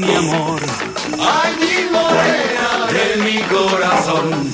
mi amor. Ay, mi morena de mi corazón.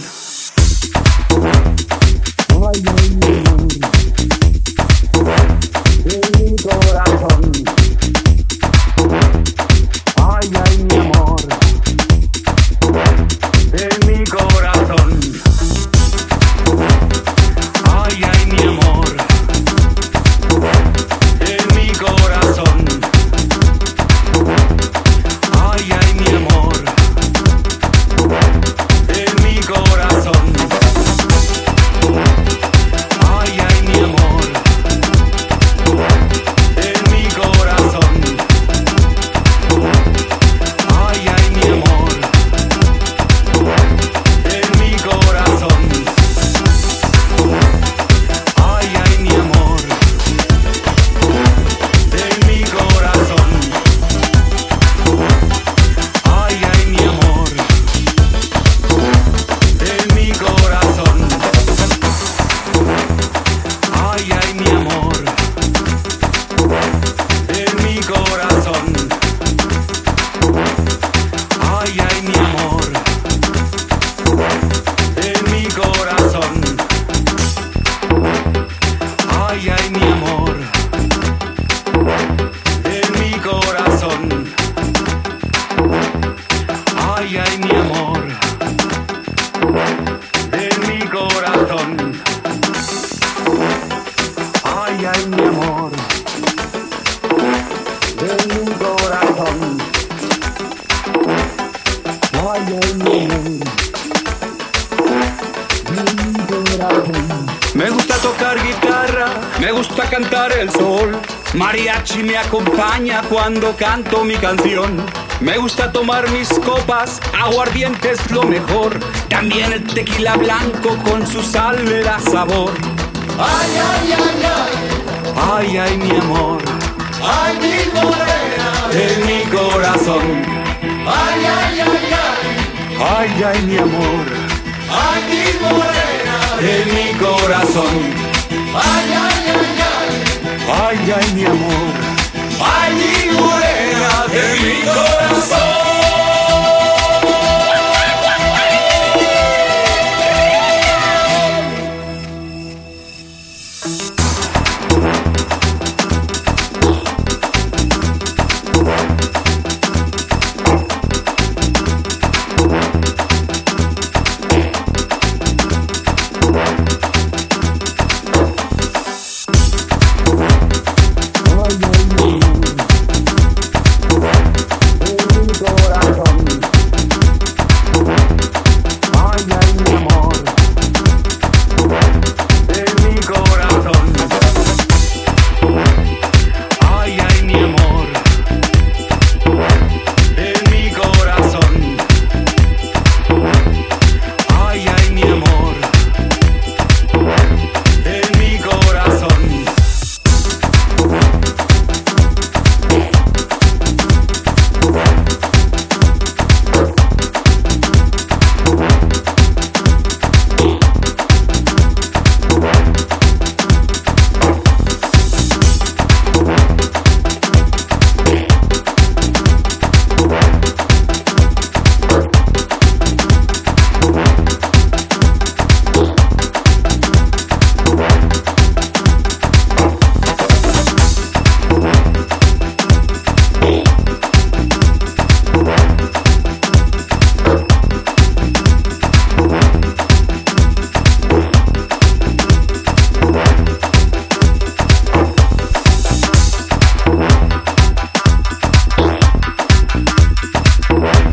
Gusta cantar el sol. Mariachi me acompaña cuando canto mi canción. Me gusta tomar mis copas, aguardiente es lo mejor. También el tequila blanco con su sal le da sabor. Ay, ay, ay, ay, Ay, ay, mi amor, ay, mi morena. de mi corazón. Ay, ay, ay, ay, Ay, ay, mi amor, ay, mi morena. de mi corazón. Ay, ay, ay, ay, Ay, ay, mi amor, Bye.